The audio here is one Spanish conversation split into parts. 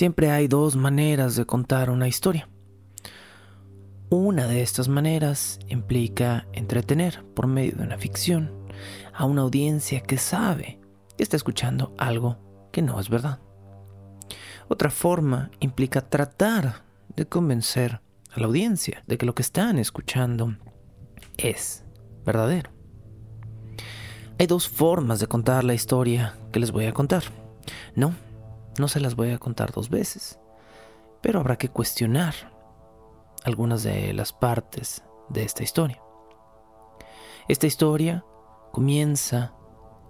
Siempre hay dos maneras de contar una historia. Una de estas maneras implica entretener por medio de una ficción a una audiencia que sabe que está escuchando algo que no es verdad. Otra forma implica tratar de convencer a la audiencia de que lo que están escuchando es verdadero. Hay dos formas de contar la historia que les voy a contar. No, no se las voy a contar dos veces, pero habrá que cuestionar algunas de las partes de esta historia. Esta historia comienza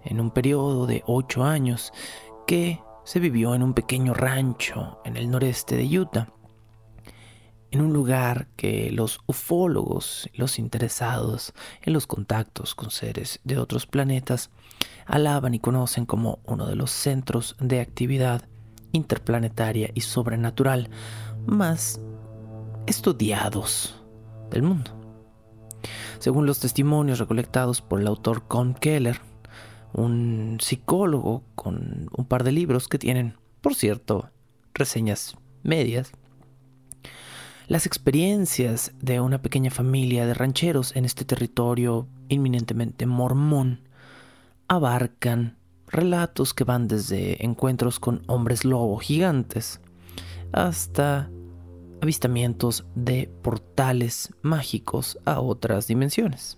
en un periodo de ocho años que se vivió en un pequeño rancho en el noreste de Utah, en un lugar que los ufólogos, los interesados en los contactos con seres de otros planetas, alaban y conocen como uno de los centros de actividad interplanetaria y sobrenatural más estudiados del mundo. Según los testimonios recolectados por el autor Con Keller, un psicólogo con un par de libros que tienen, por cierto, reseñas medias, las experiencias de una pequeña familia de rancheros en este territorio inminentemente mormón abarcan relatos que van desde encuentros con hombres lobo gigantes hasta avistamientos de portales mágicos a otras dimensiones.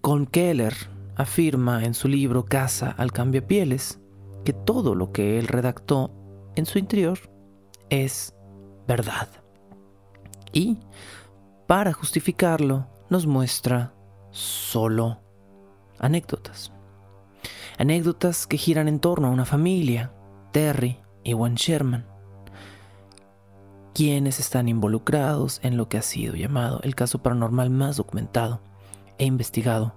Con Keller afirma en su libro Casa al Pieles que todo lo que él redactó en su interior es verdad. Y, para justificarlo, nos muestra solo anécdotas. Anécdotas que giran en torno a una familia, Terry y Juan Sherman, quienes están involucrados en lo que ha sido llamado el caso paranormal más documentado e investigado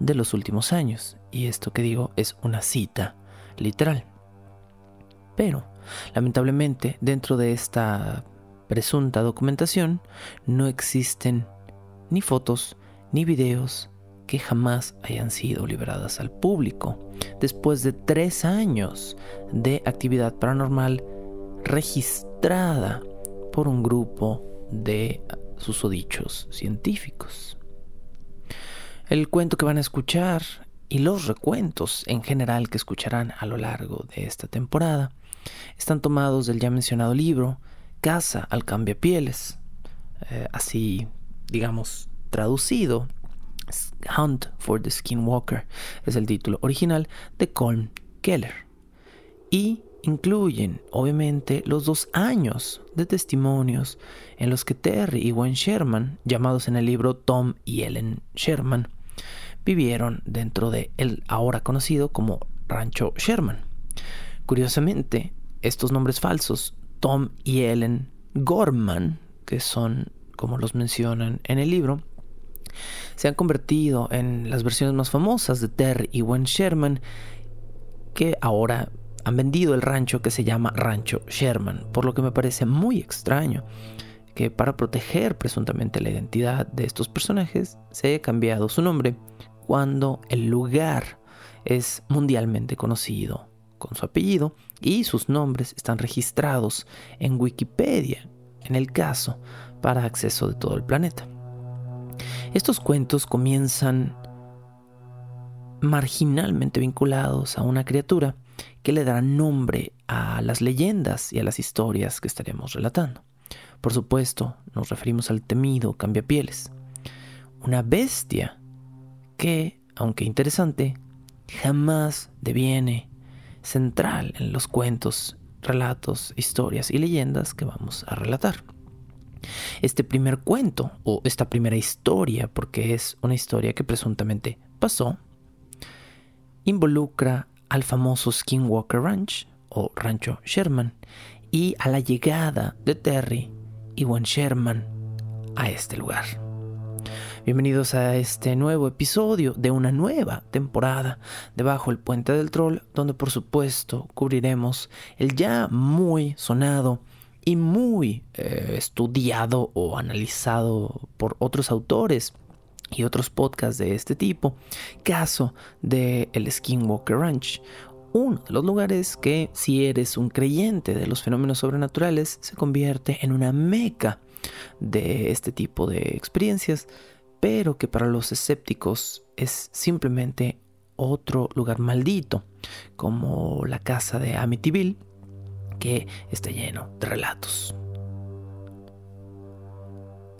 de los últimos años. Y esto que digo es una cita literal. Pero, lamentablemente, dentro de esta presunta documentación no existen ni fotos, ni videos, que jamás hayan sido liberadas al público, después de tres años de actividad paranormal registrada por un grupo de susodichos científicos. El cuento que van a escuchar y los recuentos en general que escucharán a lo largo de esta temporada están tomados del ya mencionado libro Casa al Cambiapieles, eh, así digamos traducido Hunt for the Skinwalker es el título original de Colm Keller. Y incluyen, obviamente, los dos años de testimonios en los que Terry y Gwen Sherman, llamados en el libro Tom y Ellen Sherman, vivieron dentro de el ahora conocido como Rancho Sherman. Curiosamente, estos nombres falsos, Tom y Ellen Gorman, que son como los mencionan en el libro, se han convertido en las versiones más famosas de Terry y Gwen Sherman, que ahora han vendido el rancho que se llama Rancho Sherman, por lo que me parece muy extraño que para proteger presuntamente la identidad de estos personajes se haya cambiado su nombre cuando el lugar es mundialmente conocido con su apellido y sus nombres están registrados en Wikipedia, en el caso, para acceso de todo el planeta. Estos cuentos comienzan marginalmente vinculados a una criatura que le dará nombre a las leyendas y a las historias que estaremos relatando. Por supuesto, nos referimos al temido cambiapieles, una bestia que, aunque interesante, jamás deviene central en los cuentos, relatos, historias y leyendas que vamos a relatar. Este primer cuento, o esta primera historia, porque es una historia que presuntamente pasó, involucra al famoso Skinwalker Ranch, o Rancho Sherman, y a la llegada de Terry y Gwen Sherman a este lugar. Bienvenidos a este nuevo episodio de una nueva temporada debajo el puente del troll, donde por supuesto cubriremos el ya muy sonado y muy eh, estudiado o analizado por otros autores y otros podcasts de este tipo, caso de el Skinwalker Ranch, uno de los lugares que si eres un creyente de los fenómenos sobrenaturales se convierte en una meca de este tipo de experiencias, pero que para los escépticos es simplemente otro lugar maldito, como la casa de Amityville, que está lleno de relatos.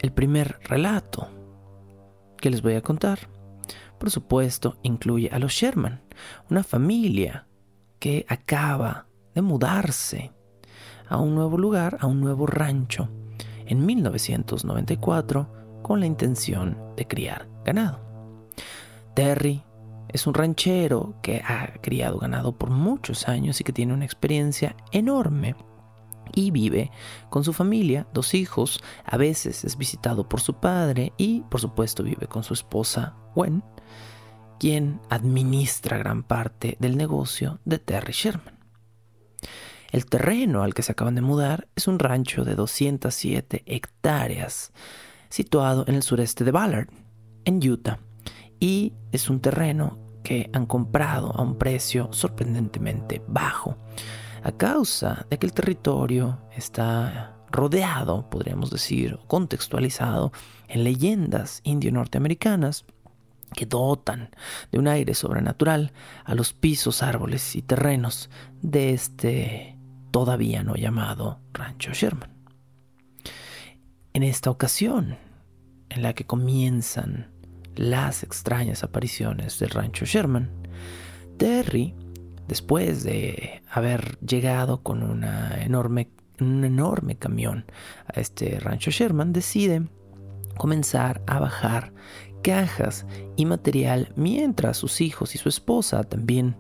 El primer relato que les voy a contar, por supuesto, incluye a los Sherman, una familia que acaba de mudarse a un nuevo lugar, a un nuevo rancho, en 1994 con la intención de criar ganado. Terry es un ranchero que ha criado ganado por muchos años y que tiene una experiencia enorme y vive con su familia, dos hijos, a veces es visitado por su padre y por supuesto vive con su esposa Gwen, quien administra gran parte del negocio de Terry Sherman. El terreno al que se acaban de mudar es un rancho de 207 hectáreas, situado en el sureste de Ballard, en Utah, y es un terreno que han comprado a un precio sorprendentemente bajo, a causa de que el territorio está rodeado, podríamos decir, contextualizado en leyendas indio-norteamericanas que dotan de un aire sobrenatural a los pisos, árboles y terrenos de este todavía no llamado Rancho Sherman. En esta ocasión, en la que comienzan las extrañas apariciones del rancho Sherman, Terry, después de haber llegado con enorme, un enorme camión a este rancho Sherman, decide comenzar a bajar cajas y material mientras sus hijos y su esposa, también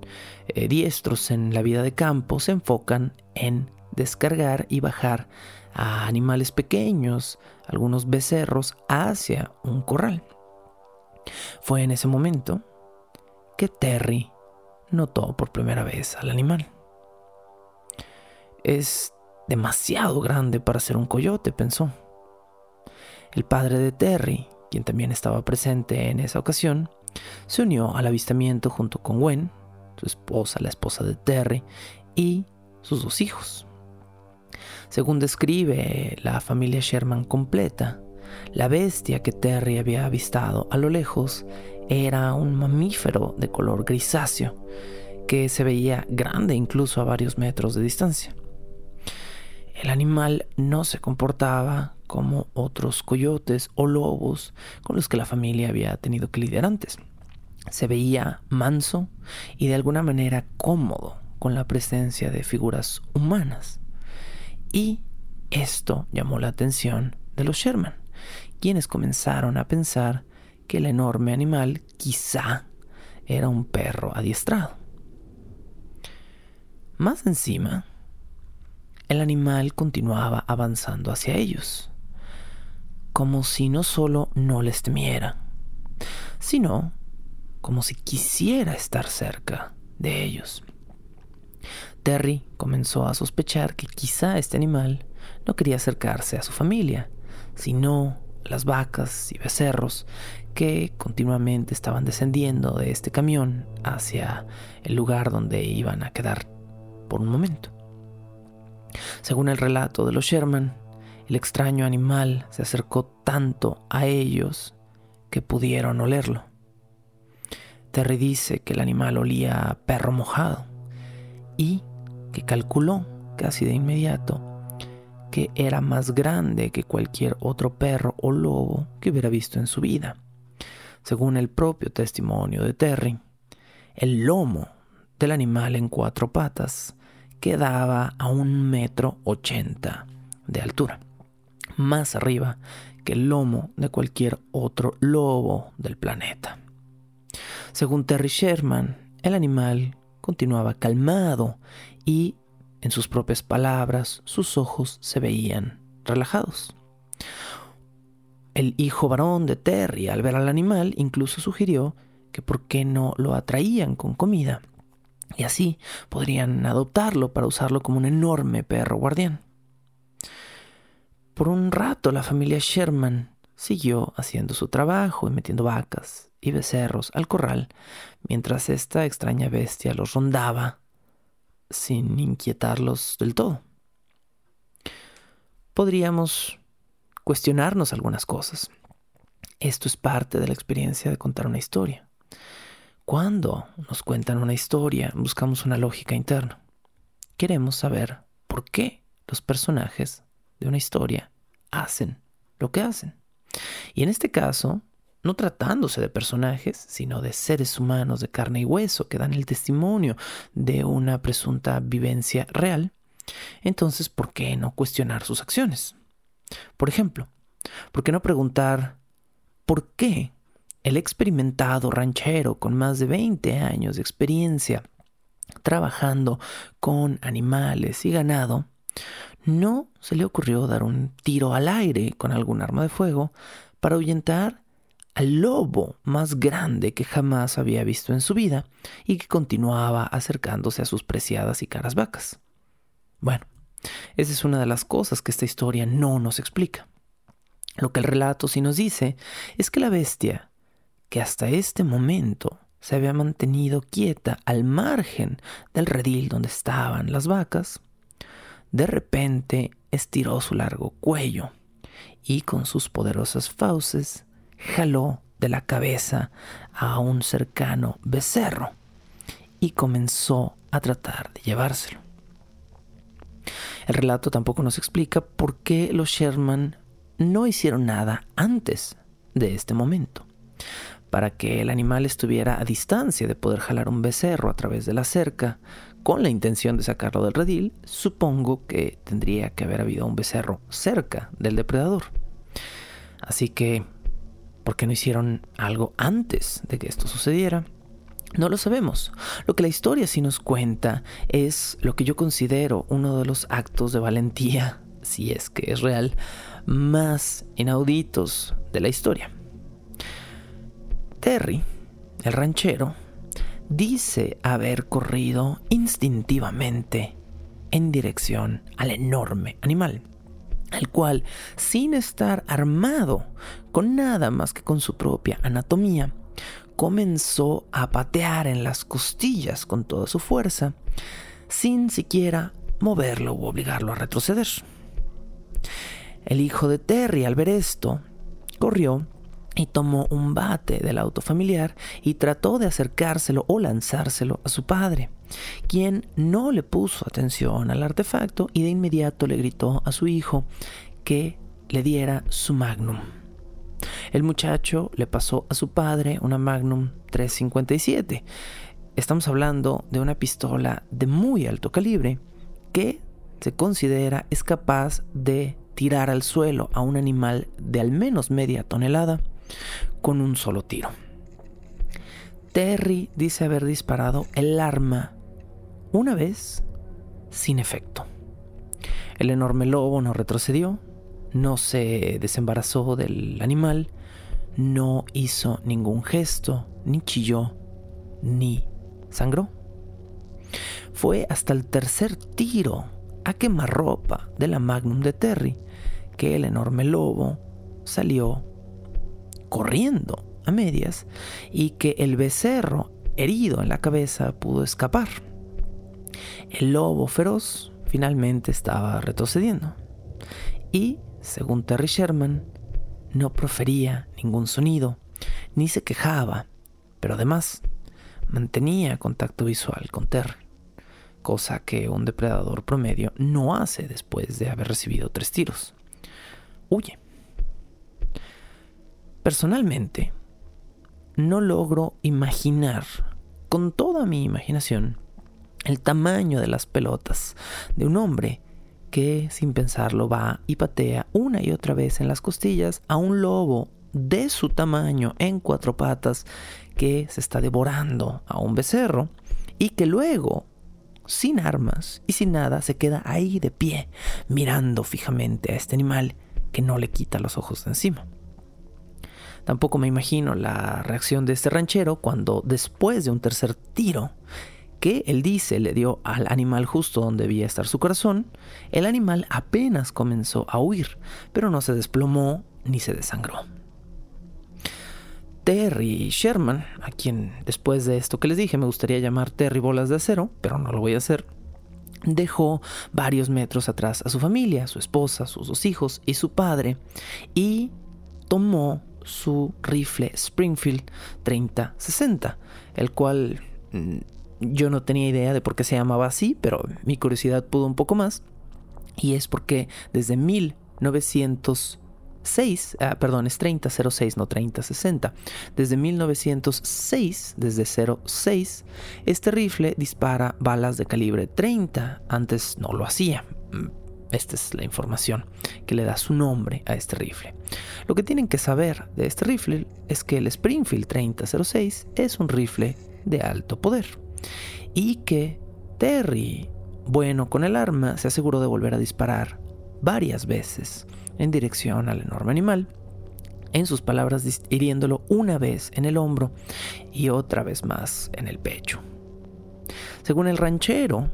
eh, diestros en la vida de campo, se enfocan en descargar y bajar a animales pequeños, algunos becerros, hacia un corral. Fue en ese momento que Terry notó por primera vez al animal. Es demasiado grande para ser un coyote, pensó. El padre de Terry, quien también estaba presente en esa ocasión, se unió al avistamiento junto con Gwen, su esposa, la esposa de Terry, y sus dos hijos. Según describe la familia Sherman completa, la bestia que Terry había avistado a lo lejos era un mamífero de color grisáceo que se veía grande incluso a varios metros de distancia. El animal no se comportaba como otros coyotes o lobos con los que la familia había tenido que lidiar antes. Se veía manso y de alguna manera cómodo con la presencia de figuras humanas. Y esto llamó la atención de los Sherman quienes comenzaron a pensar que el enorme animal quizá era un perro adiestrado. Más encima, el animal continuaba avanzando hacia ellos, como si no solo no les temiera, sino como si quisiera estar cerca de ellos. Terry comenzó a sospechar que quizá este animal no quería acercarse a su familia, sino las vacas y becerros que continuamente estaban descendiendo de este camión hacia el lugar donde iban a quedar por un momento. Según el relato de los Sherman, el extraño animal se acercó tanto a ellos que pudieron olerlo. Terry dice que el animal olía a perro mojado y que calculó casi de inmediato que era más grande que cualquier otro perro o lobo que hubiera visto en su vida. Según el propio testimonio de Terry, el lomo del animal en cuatro patas quedaba a un metro ochenta de altura, más arriba que el lomo de cualquier otro lobo del planeta. Según Terry Sherman, el animal continuaba calmado y, en sus propias palabras, sus ojos se veían relajados. El hijo varón de Terry, al ver al animal, incluso sugirió que por qué no lo atraían con comida. Y así podrían adoptarlo para usarlo como un enorme perro guardián. Por un rato la familia Sherman siguió haciendo su trabajo y metiendo vacas y becerros al corral, mientras esta extraña bestia los rondaba sin inquietarlos del todo. Podríamos cuestionarnos algunas cosas. Esto es parte de la experiencia de contar una historia. Cuando nos cuentan una historia, buscamos una lógica interna. Queremos saber por qué los personajes de una historia hacen lo que hacen. Y en este caso, no tratándose de personajes, sino de seres humanos de carne y hueso que dan el testimonio de una presunta vivencia real, entonces, ¿por qué no cuestionar sus acciones? Por ejemplo, ¿por qué no preguntar por qué el experimentado ranchero con más de 20 años de experiencia trabajando con animales y ganado no se le ocurrió dar un tiro al aire con algún arma de fuego para ahuyentar al lobo más grande que jamás había visto en su vida y que continuaba acercándose a sus preciadas y caras vacas. Bueno, esa es una de las cosas que esta historia no nos explica. Lo que el relato sí nos dice es que la bestia, que hasta este momento se había mantenido quieta al margen del redil donde estaban las vacas, de repente estiró su largo cuello y con sus poderosas fauces jaló de la cabeza a un cercano becerro y comenzó a tratar de llevárselo. El relato tampoco nos explica por qué los Sherman no hicieron nada antes de este momento para que el animal estuviera a distancia de poder jalar un becerro a través de la cerca con la intención de sacarlo del redil, supongo que tendría que haber habido un becerro cerca del depredador. Así que, ¿por qué no hicieron algo antes de que esto sucediera? No lo sabemos. Lo que la historia sí nos cuenta es lo que yo considero uno de los actos de valentía, si es que es real, más inauditos de la historia. Terry, el ranchero, dice haber corrido instintivamente en dirección al enorme animal, el cual, sin estar armado con nada más que con su propia anatomía, comenzó a patear en las costillas con toda su fuerza, sin siquiera moverlo u obligarlo a retroceder. El hijo de Terry, al ver esto, corrió y tomó un bate del auto familiar y trató de acercárselo o lanzárselo a su padre, quien no le puso atención al artefacto y de inmediato le gritó a su hijo que le diera su magnum. El muchacho le pasó a su padre una magnum 357. Estamos hablando de una pistola de muy alto calibre que se considera es capaz de tirar al suelo a un animal de al menos media tonelada con un solo tiro. Terry dice haber disparado el arma una vez sin efecto. El enorme lobo no retrocedió, no se desembarazó del animal, no hizo ningún gesto, ni chilló, ni sangró. Fue hasta el tercer tiro a quemarropa de la Magnum de Terry que el enorme lobo salió corriendo a medias y que el becerro herido en la cabeza pudo escapar. El lobo feroz finalmente estaba retrocediendo y, según Terry Sherman, no profería ningún sonido ni se quejaba, pero además mantenía contacto visual con Terry, cosa que un depredador promedio no hace después de haber recibido tres tiros. Huye. Personalmente, no logro imaginar con toda mi imaginación el tamaño de las pelotas de un hombre que sin pensarlo va y patea una y otra vez en las costillas a un lobo de su tamaño en cuatro patas que se está devorando a un becerro y que luego, sin armas y sin nada, se queda ahí de pie, mirando fijamente a este animal que no le quita los ojos de encima. Tampoco me imagino la reacción de este ranchero cuando después de un tercer tiro que él dice le dio al animal justo donde debía estar su corazón, el animal apenas comenzó a huir, pero no se desplomó ni se desangró. Terry Sherman, a quien después de esto que les dije me gustaría llamar Terry Bolas de Acero, pero no lo voy a hacer, dejó varios metros atrás a su familia, su esposa, sus dos hijos y su padre, y tomó su rifle Springfield 3060, el cual mm, yo no tenía idea de por qué se llamaba así, pero mi curiosidad pudo un poco más, y es porque desde 1900 6, ah, perdón, es 3006, no 3060. Desde 1906, desde 06, este rifle dispara balas de calibre 30. Antes no lo hacía. Mm, esta es la información que le da su nombre a este rifle. Lo que tienen que saber de este rifle es que el Springfield 3006 es un rifle de alto poder y que Terry, bueno con el arma, se aseguró de volver a disparar varias veces en dirección al enorme animal, en sus palabras hiriéndolo una vez en el hombro y otra vez más en el pecho. Según el ranchero,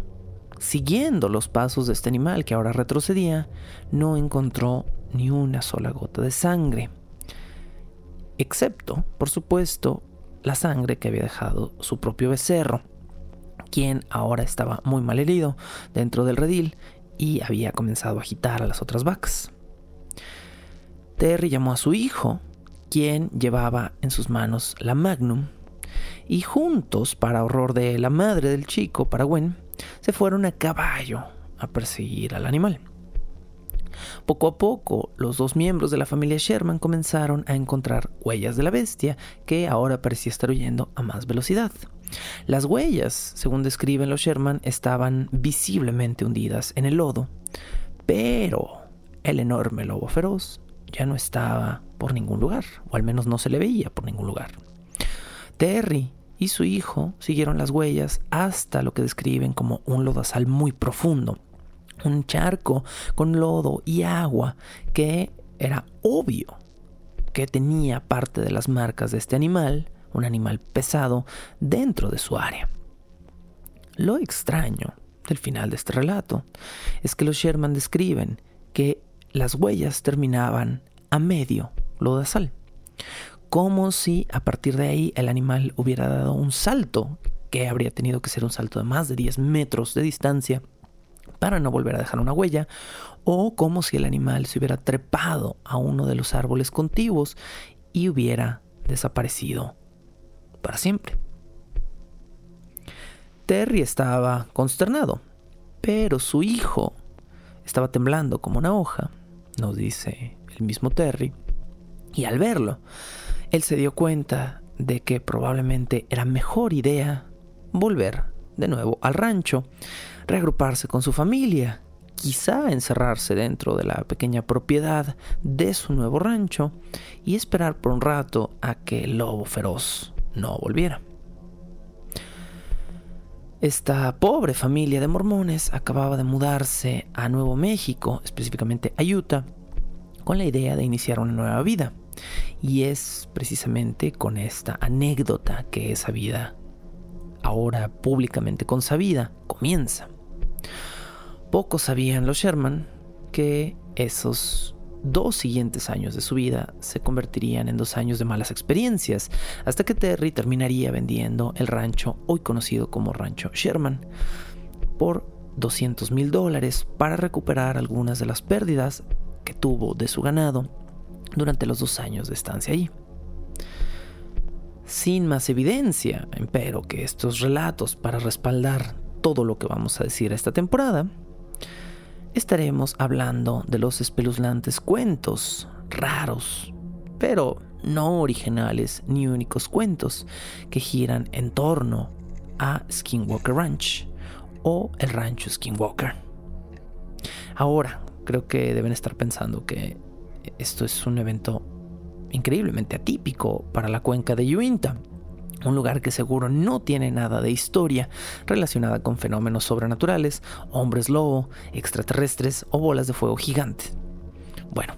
siguiendo los pasos de este animal que ahora retrocedía, no encontró ni una sola gota de sangre, excepto, por supuesto, la sangre que había dejado su propio becerro, quien ahora estaba muy mal herido dentro del redil y había comenzado a agitar a las otras vacas. Terry llamó a su hijo, quien llevaba en sus manos la Magnum, y juntos, para horror de la madre del chico, para Gwen, se fueron a caballo a perseguir al animal. Poco a poco, los dos miembros de la familia Sherman comenzaron a encontrar huellas de la bestia, que ahora parecía estar huyendo a más velocidad. Las huellas, según describen los Sherman, estaban visiblemente hundidas en el lodo, pero el enorme lobo feroz ya no estaba por ningún lugar, o al menos no se le veía por ningún lugar. Terry y su hijo siguieron las huellas hasta lo que describen como un lodazal muy profundo, un charco con lodo y agua que era obvio que tenía parte de las marcas de este animal, un animal pesado, dentro de su área. Lo extraño del final de este relato es que los Sherman describen que las huellas terminaban a medio lodazal, como si a partir de ahí el animal hubiera dado un salto, que habría tenido que ser un salto de más de 10 metros de distancia para no volver a dejar una huella, o como si el animal se hubiera trepado a uno de los árboles contiguos y hubiera desaparecido para siempre. Terry estaba consternado, pero su hijo estaba temblando como una hoja nos dice el mismo Terry. Y al verlo, él se dio cuenta de que probablemente era mejor idea volver de nuevo al rancho, reagruparse con su familia, quizá encerrarse dentro de la pequeña propiedad de su nuevo rancho y esperar por un rato a que el lobo feroz no volviera. Esta pobre familia de mormones acababa de mudarse a Nuevo México, específicamente a Utah, con la idea de iniciar una nueva vida. Y es precisamente con esta anécdota que esa vida, ahora públicamente consabida, comienza. Pocos sabían los Sherman que esos dos siguientes años de su vida se convertirían en dos años de malas experiencias, hasta que Terry terminaría vendiendo el rancho hoy conocido como Rancho Sherman por 200 mil dólares para recuperar algunas de las pérdidas que tuvo de su ganado durante los dos años de estancia allí. Sin más evidencia, empero, que estos relatos para respaldar todo lo que vamos a decir esta temporada, estaremos hablando de los espeluznantes cuentos raros, pero no originales ni únicos cuentos que giran en torno a Skinwalker Ranch o el rancho Skinwalker. Ahora, creo que deben estar pensando que esto es un evento increíblemente atípico para la cuenca de Uinta, un lugar que seguro no tiene nada de historia relacionada con fenómenos sobrenaturales, hombres lobo, extraterrestres o bolas de fuego gigantes. Bueno,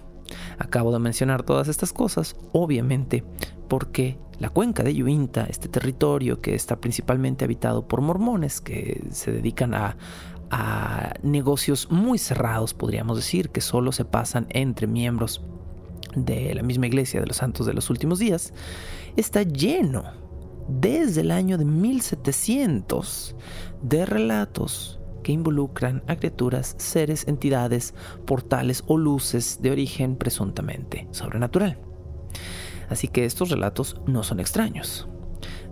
acabo de mencionar todas estas cosas, obviamente, porque la cuenca de Uinta, este territorio que está principalmente habitado por mormones que se dedican a, a negocios muy cerrados, podríamos decir, que solo se pasan entre miembros de la misma iglesia de los santos de los últimos días, está lleno desde el año de 1700 de relatos que involucran a criaturas, seres, entidades, portales o luces de origen presuntamente sobrenatural. Así que estos relatos no son extraños.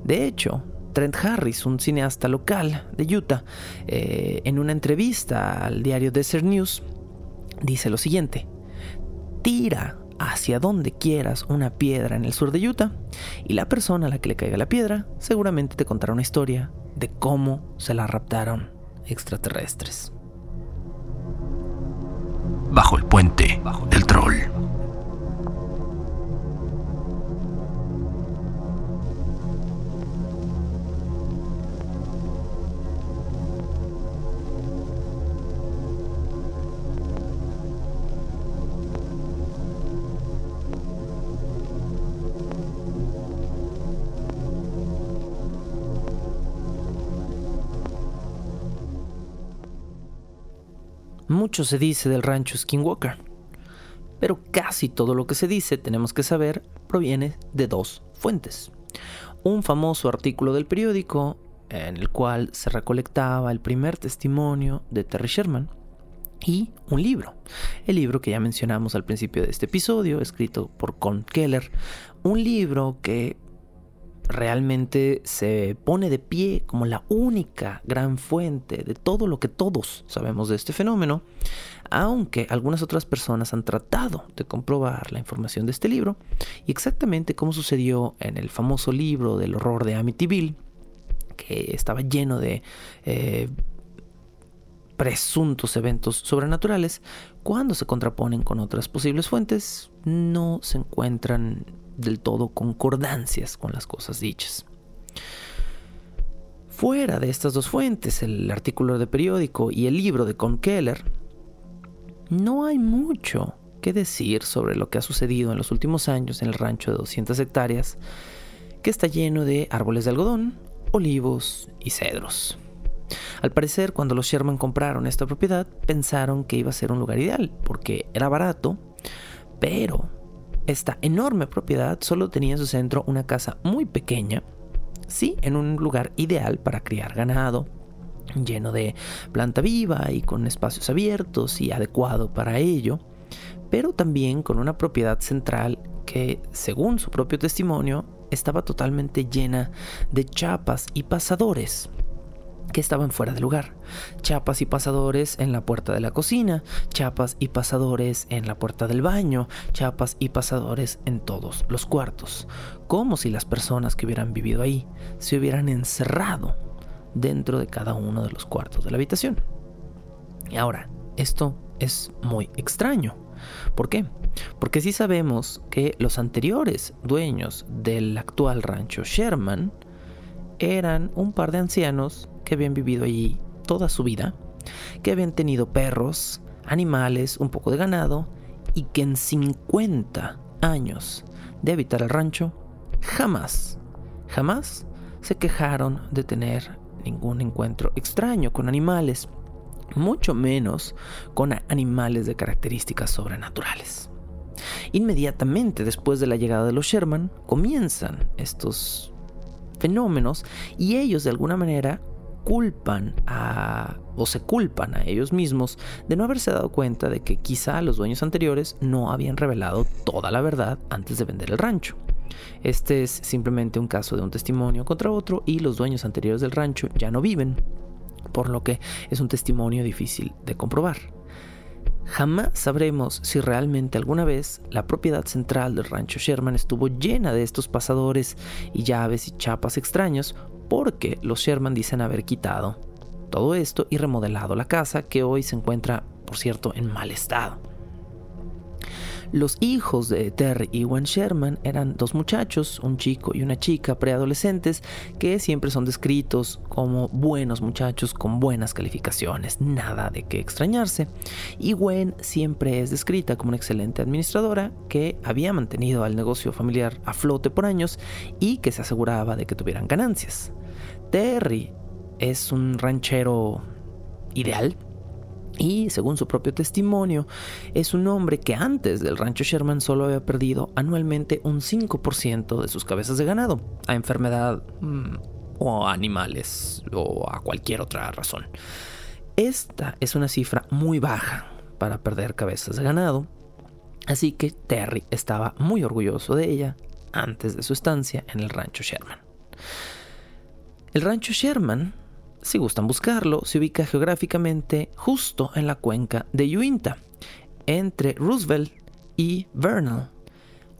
De hecho, Trent Harris, un cineasta local de Utah, eh, en una entrevista al diario Desert News, dice lo siguiente, tira hacia donde quieras una piedra en el sur de Utah y la persona a la que le caiga la piedra seguramente te contará una historia de cómo se la raptaron extraterrestres. Bajo el puente del troll. Mucho se dice del rancho Skinwalker, pero casi todo lo que se dice, tenemos que saber, proviene de dos fuentes. Un famoso artículo del periódico en el cual se recolectaba el primer testimonio de Terry Sherman y un libro. El libro que ya mencionamos al principio de este episodio, escrito por Con Keller, un libro que realmente se pone de pie como la única gran fuente de todo lo que todos sabemos de este fenómeno, aunque algunas otras personas han tratado de comprobar la información de este libro, y exactamente como sucedió en el famoso libro del horror de Amityville, que estaba lleno de eh, presuntos eventos sobrenaturales, cuando se contraponen con otras posibles fuentes, no se encuentran del todo concordancias con las cosas dichas. Fuera de estas dos fuentes, el artículo de periódico y el libro de Con Keller, no hay mucho que decir sobre lo que ha sucedido en los últimos años en el rancho de 200 hectáreas, que está lleno de árboles de algodón, olivos y cedros. Al parecer, cuando los Sherman compraron esta propiedad, pensaron que iba a ser un lugar ideal, porque era barato, pero esta enorme propiedad solo tenía en su centro una casa muy pequeña, sí, en un lugar ideal para criar ganado, lleno de planta viva y con espacios abiertos y adecuado para ello, pero también con una propiedad central que, según su propio testimonio, estaba totalmente llena de chapas y pasadores que estaban fuera de lugar. Chapas y pasadores en la puerta de la cocina, chapas y pasadores en la puerta del baño, chapas y pasadores en todos los cuartos, como si las personas que hubieran vivido ahí se hubieran encerrado dentro de cada uno de los cuartos de la habitación. Y ahora, esto es muy extraño. ¿Por qué? Porque sí sabemos que los anteriores dueños del actual rancho Sherman eran un par de ancianos que habían vivido allí toda su vida, que habían tenido perros, animales, un poco de ganado, y que en 50 años de habitar el rancho, jamás, jamás se quejaron de tener ningún encuentro extraño con animales, mucho menos con animales de características sobrenaturales. Inmediatamente después de la llegada de los Sherman, comienzan estos fenómenos y ellos de alguna manera culpan a o se culpan a ellos mismos de no haberse dado cuenta de que quizá los dueños anteriores no habían revelado toda la verdad antes de vender el rancho. Este es simplemente un caso de un testimonio contra otro y los dueños anteriores del rancho ya no viven, por lo que es un testimonio difícil de comprobar. Jamás sabremos si realmente alguna vez la propiedad central del rancho Sherman estuvo llena de estos pasadores y llaves y chapas extraños porque los Sherman dicen haber quitado todo esto y remodelado la casa que hoy se encuentra, por cierto, en mal estado. Los hijos de Terry y Juan Sherman eran dos muchachos, un chico y una chica preadolescentes, que siempre son descritos como buenos muchachos con buenas calificaciones, nada de qué extrañarse. Y Gwen siempre es descrita como una excelente administradora que había mantenido al negocio familiar a flote por años y que se aseguraba de que tuvieran ganancias. Terry es un ranchero ideal, y según su propio testimonio, es un hombre que antes del rancho Sherman solo había perdido anualmente un 5% de sus cabezas de ganado a enfermedad mm, o a animales o a cualquier otra razón. Esta es una cifra muy baja para perder cabezas de ganado, así que Terry estaba muy orgulloso de ella antes de su estancia en el rancho Sherman. El rancho Sherman si gustan buscarlo, se ubica geográficamente justo en la cuenca de Uinta, entre Roosevelt y Vernal,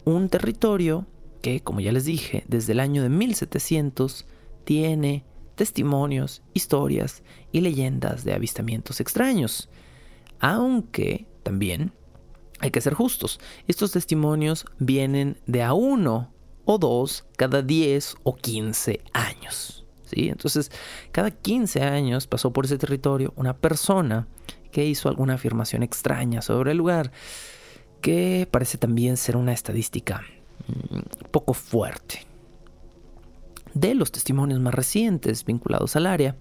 un territorio que, como ya les dije, desde el año de 1700 tiene testimonios, historias y leyendas de avistamientos extraños. Aunque también hay que ser justos, estos testimonios vienen de a uno o dos cada 10 o 15 años. Entonces, cada 15 años pasó por ese territorio una persona que hizo alguna afirmación extraña sobre el lugar, que parece también ser una estadística mm, poco fuerte. De los testimonios más recientes vinculados al área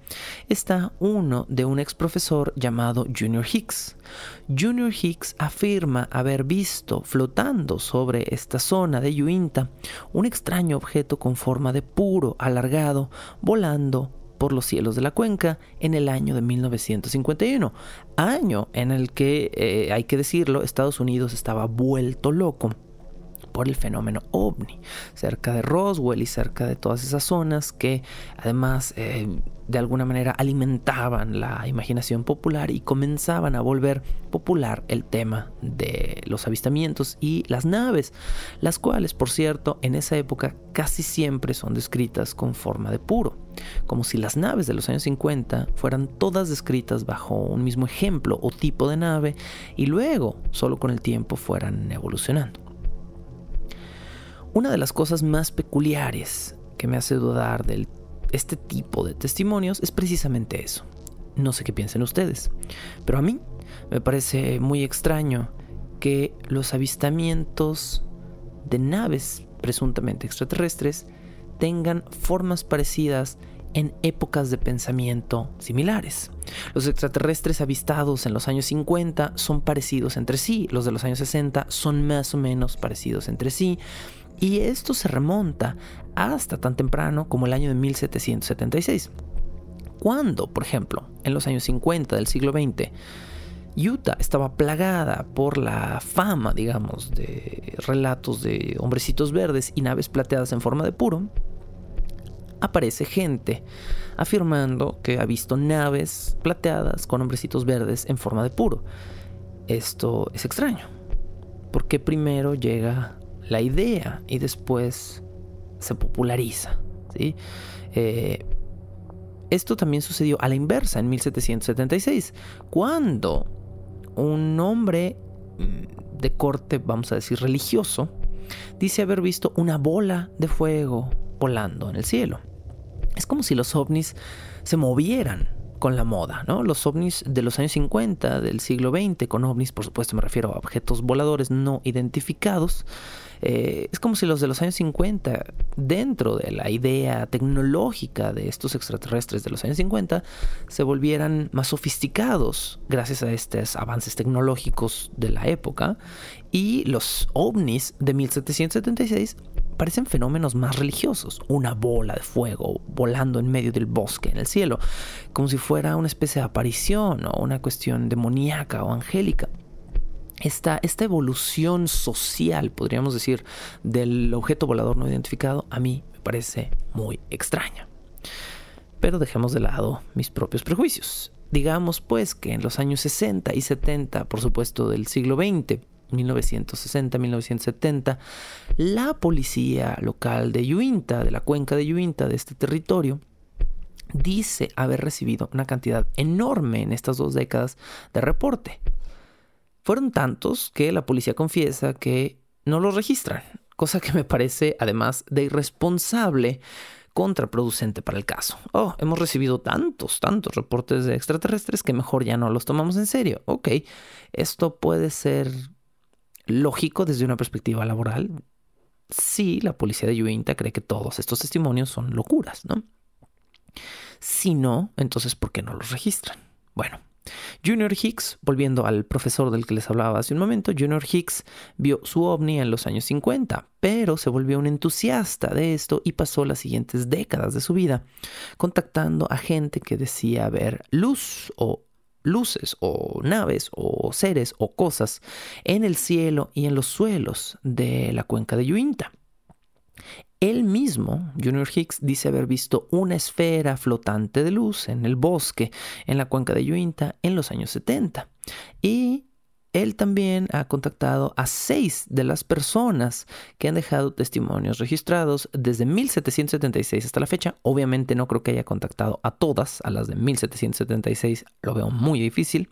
está uno de un ex profesor llamado Junior Hicks. Junior Hicks afirma haber visto flotando sobre esta zona de Uinta un extraño objeto con forma de puro alargado volando por los cielos de la cuenca en el año de 1951, año en el que, eh, hay que decirlo, Estados Unidos estaba vuelto loco por el fenómeno ovni, cerca de Roswell y cerca de todas esas zonas que además eh, de alguna manera alimentaban la imaginación popular y comenzaban a volver popular el tema de los avistamientos y las naves, las cuales por cierto en esa época casi siempre son descritas con forma de puro, como si las naves de los años 50 fueran todas descritas bajo un mismo ejemplo o tipo de nave y luego solo con el tiempo fueran evolucionando. Una de las cosas más peculiares que me hace dudar de este tipo de testimonios es precisamente eso. No sé qué piensen ustedes, pero a mí me parece muy extraño que los avistamientos de naves presuntamente extraterrestres tengan formas parecidas en épocas de pensamiento similares. Los extraterrestres avistados en los años 50 son parecidos entre sí, los de los años 60 son más o menos parecidos entre sí, y esto se remonta hasta tan temprano como el año de 1776. Cuando, por ejemplo, en los años 50 del siglo XX, Utah estaba plagada por la fama, digamos, de relatos de hombrecitos verdes y naves plateadas en forma de puro, aparece gente afirmando que ha visto naves plateadas con hombrecitos verdes en forma de puro. Esto es extraño, porque primero llega la idea y después se populariza. ¿sí? Eh, esto también sucedió a la inversa en 1776, cuando un hombre mm, de corte, vamos a decir, religioso, dice haber visto una bola de fuego volando en el cielo. Es como si los ovnis se movieran con la moda, ¿no? Los ovnis de los años 50 del siglo XX, con ovnis, por supuesto, me refiero a objetos voladores no identificados, eh, es como si los de los años 50, dentro de la idea tecnológica de estos extraterrestres de los años 50, se volvieran más sofisticados gracias a estos avances tecnológicos de la época. Y los ovnis de 1776 parecen fenómenos más religiosos, una bola de fuego volando en medio del bosque en el cielo, como si fuera una especie de aparición o una cuestión demoníaca o angélica esta, esta evolución social, podríamos decir, del objeto volador no identificado, a mí me parece muy extraña. Pero dejemos de lado mis propios prejuicios. Digamos pues que en los años 60 y 70, por supuesto del siglo XX, 1960-1970, la policía local de Yuinta, de la cuenca de Yuinta, de este territorio, dice haber recibido una cantidad enorme en estas dos décadas de reporte. Fueron tantos que la policía confiesa que no los registran, cosa que me parece además de irresponsable contraproducente para el caso. Oh, hemos recibido tantos, tantos reportes de extraterrestres que mejor ya no los tomamos en serio. Ok, esto puede ser lógico desde una perspectiva laboral. Sí, la policía de Yuinta cree que todos estos testimonios son locuras, ¿no? Si no, entonces ¿por qué no los registran? Bueno, Junior Hicks, volviendo al profesor del que les hablaba hace un momento, Junior Hicks vio su ovni en los años 50, pero se volvió un entusiasta de esto y pasó las siguientes décadas de su vida contactando a gente que decía ver luz o luces o naves o seres o cosas en el cielo y en los suelos de la cuenca de Yuinta. Él mismo, Junior Hicks, dice haber visto una esfera flotante de luz en el bosque, en la cuenca de Yuinta, en los años 70. Y él también ha contactado a seis de las personas que han dejado testimonios registrados desde 1776 hasta la fecha. Obviamente no creo que haya contactado a todas, a las de 1776 lo veo muy difícil,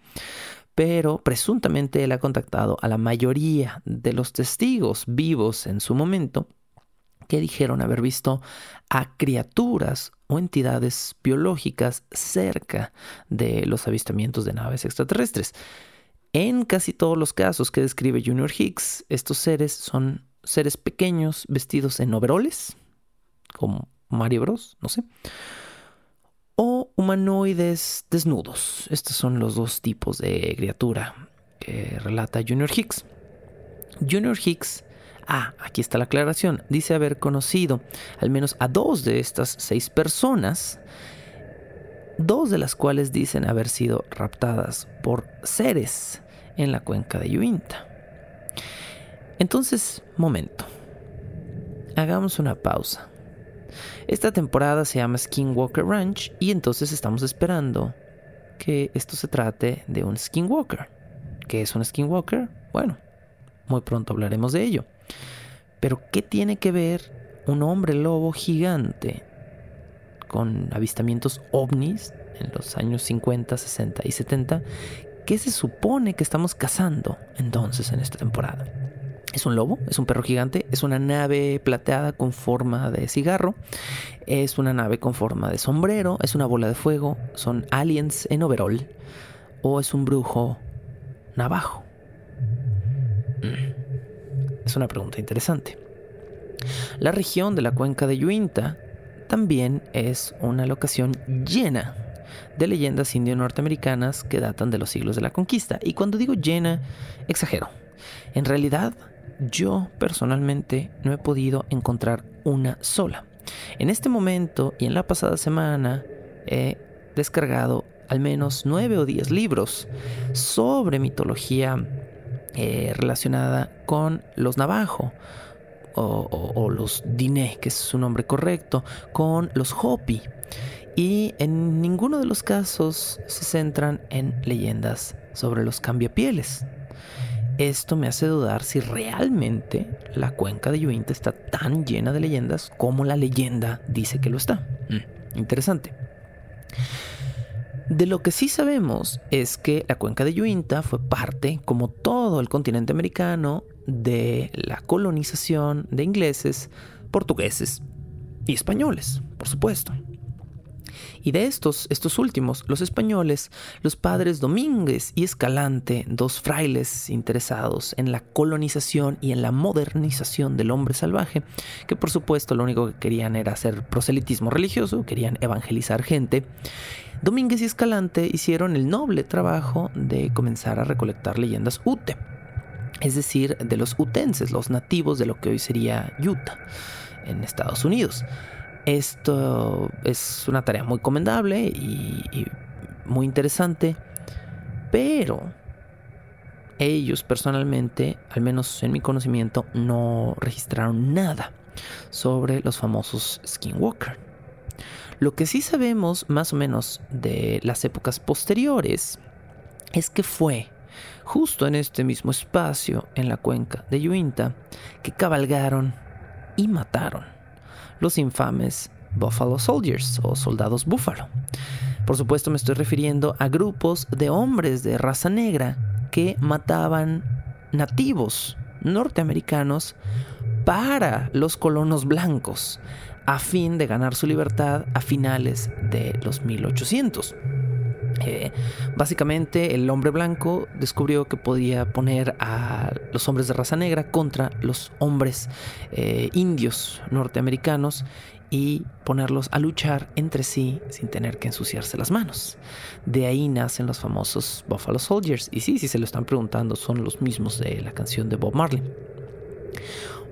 pero presuntamente él ha contactado a la mayoría de los testigos vivos en su momento que dijeron haber visto a criaturas o entidades biológicas cerca de los avistamientos de naves extraterrestres. En casi todos los casos que describe Junior Hicks, estos seres son seres pequeños vestidos en overoles, como Mario Bros, no sé, o humanoides desnudos. Estos son los dos tipos de criatura que relata Junior Hicks. Junior Hicks Ah, aquí está la aclaración. Dice haber conocido al menos a dos de estas seis personas, dos de las cuales dicen haber sido raptadas por seres en la cuenca de Yuinta. Entonces, momento. Hagamos una pausa. Esta temporada se llama Skinwalker Ranch y entonces estamos esperando que esto se trate de un Skinwalker. ¿Qué es un Skinwalker? Bueno, muy pronto hablaremos de ello. Pero ¿qué tiene que ver un hombre lobo gigante con avistamientos ovnis en los años 50, 60 y 70? ¿Qué se supone que estamos cazando entonces en esta temporada? ¿Es un lobo? ¿Es un perro gigante? ¿Es una nave plateada con forma de cigarro? ¿Es una nave con forma de sombrero? ¿Es una bola de fuego? ¿Son aliens en overall? ¿O es un brujo navajo? Mm. Es una pregunta interesante. La región de la cuenca de Yuinta también es una locación llena de leyendas indio-norteamericanas que datan de los siglos de la conquista. Y cuando digo llena, exagero. En realidad, yo personalmente no he podido encontrar una sola. En este momento y en la pasada semana he descargado al menos nueve o diez libros sobre mitología eh, relacionada con los Navajo. O, los Diné, que es su nombre correcto, con los Hopi. Y en ninguno de los casos se centran en leyendas sobre los cambiapieles. Esto me hace dudar si realmente la cuenca de Yuinta está tan llena de leyendas como la leyenda dice que lo está. Mm, interesante. De lo que sí sabemos es que la cuenca de Yuinta fue parte, como todo el continente americano, de la colonización de ingleses, portugueses y españoles, por supuesto. Y de estos, estos últimos, los españoles, los padres Domínguez y Escalante, dos frailes interesados en la colonización y en la modernización del hombre salvaje, que por supuesto lo único que querían era hacer proselitismo religioso, querían evangelizar gente, Domínguez y Escalante hicieron el noble trabajo de comenzar a recolectar leyendas Ute, es decir, de los utenses, los nativos de lo que hoy sería Utah, en Estados Unidos. Esto es una tarea muy comendable y, muy interesante, pero ellos personalmente, al menos en mi conocimiento, no registraron nada sobre los famosos Skinwalker. Lo que sí sabemos más o menos de las épocas posteriores es que fue justo en este mismo espacio, en la cuenca de Uinta, que cabalgaron y mataron los infames Buffalo Soldiers o soldados búfalo. Por supuesto me estoy refiriendo a grupos de hombres de raza negra que mataban nativos norteamericanos para los colonos blancos a fin de ganar su libertad a finales de los 1800. Eh, básicamente el hombre blanco descubrió que podía poner a los hombres de raza negra contra los hombres eh, indios norteamericanos y ponerlos a luchar entre sí sin tener que ensuciarse las manos. De ahí nacen los famosos Buffalo Soldiers. Y sí, si se lo están preguntando, son los mismos de la canción de Bob Marley.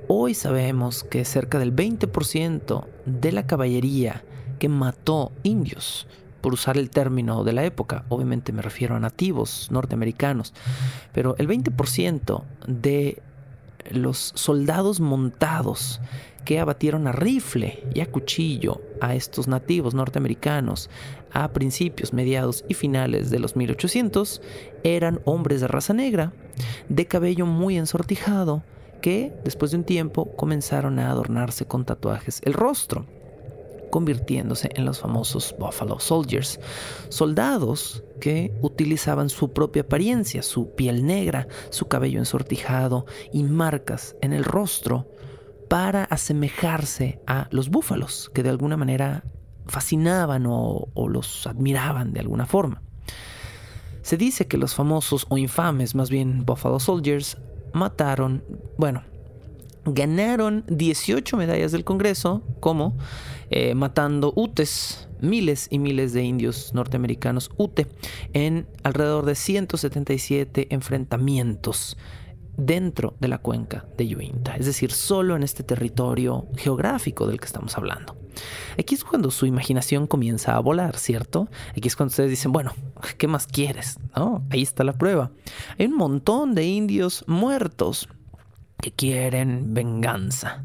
Hoy sabemos que cerca del 20% de la caballería que mató indios, por usar el término de la época, obviamente me refiero a nativos norteamericanos, pero el 20% de los soldados montados que abatieron a rifle y a cuchillo a estos nativos norteamericanos a principios, mediados y finales de los 1800 eran hombres de raza negra, de cabello muy ensortijado, que después de un tiempo comenzaron a adornarse con tatuajes. El rostro, convirtiéndose en los famosos Buffalo Soldiers, soldados que utilizaban su propia apariencia, su piel negra, su cabello ensortijado y marcas en el rostro para asemejarse a los búfalos, que de alguna manera fascinaban o, los admiraban de alguna forma. Se dice que los famosos o infames, más bien Buffalo Soldiers, mataron, bueno, ganaron 18 medallas del Congreso, como eh, matando UTES, miles y miles de indios norteamericanos UTE, en alrededor de 177 enfrentamientos dentro de la cuenca de Uinta, es decir, solo en este territorio geográfico del que estamos hablando. Aquí es cuando su imaginación comienza a volar, ¿cierto? Aquí es cuando ustedes dicen, bueno, ¿qué más quieres? ¿No? Ahí está la prueba. Hay un montón de indios muertos que quieren venganza.